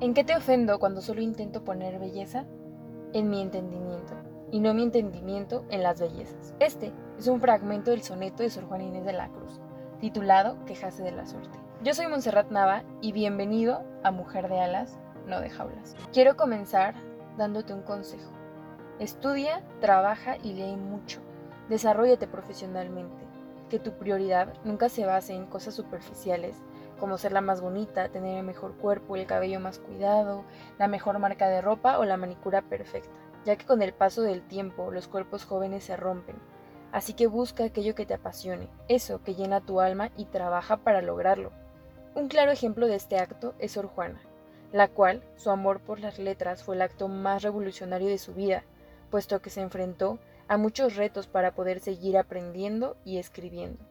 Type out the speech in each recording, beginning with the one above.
¿En qué te ofendo cuando solo intento poner belleza? En mi entendimiento, y no mi entendimiento en las bellezas. Este es un fragmento del soneto de Sor Juan Inés de la Cruz, titulado Quejase de la suerte. Yo soy Montserrat Nava y bienvenido a Mujer de Alas, no de jaulas. Quiero comenzar dándote un consejo. Estudia, trabaja y lee mucho. Desarrollate profesionalmente. Que tu prioridad nunca se base en cosas superficiales como ser la más bonita, tener el mejor cuerpo, el cabello más cuidado, la mejor marca de ropa o la manicura perfecta, ya que con el paso del tiempo los cuerpos jóvenes se rompen. Así que busca aquello que te apasione, eso que llena tu alma y trabaja para lograrlo. Un claro ejemplo de este acto es Sor Juana, la cual su amor por las letras fue el acto más revolucionario de su vida, puesto que se enfrentó a muchos retos para poder seguir aprendiendo y escribiendo.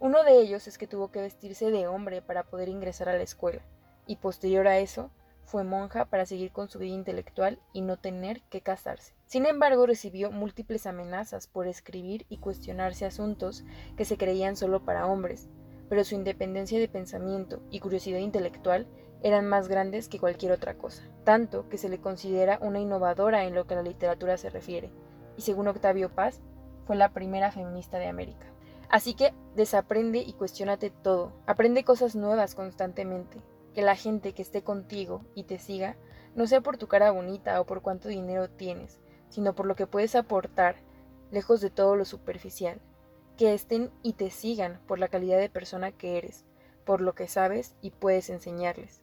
Uno de ellos es que tuvo que vestirse de hombre para poder ingresar a la escuela, y posterior a eso fue monja para seguir con su vida intelectual y no tener que casarse. Sin embargo, recibió múltiples amenazas por escribir y cuestionarse asuntos que se creían solo para hombres, pero su independencia de pensamiento y curiosidad intelectual eran más grandes que cualquier otra cosa, tanto que se le considera una innovadora en lo que a la literatura se refiere, y según Octavio Paz, fue la primera feminista de América. Así que desaprende y cuestionate todo. Aprende cosas nuevas constantemente. Que la gente que esté contigo y te siga no sea por tu cara bonita o por cuánto dinero tienes, sino por lo que puedes aportar, lejos de todo lo superficial. Que estén y te sigan por la calidad de persona que eres, por lo que sabes y puedes enseñarles.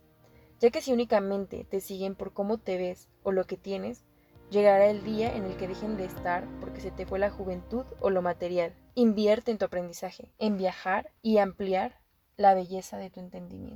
Ya que si únicamente te siguen por cómo te ves o lo que tienes, Llegará el día en el que dejen de estar porque se te fue la juventud o lo material. Invierte en tu aprendizaje, en viajar y ampliar la belleza de tu entendimiento.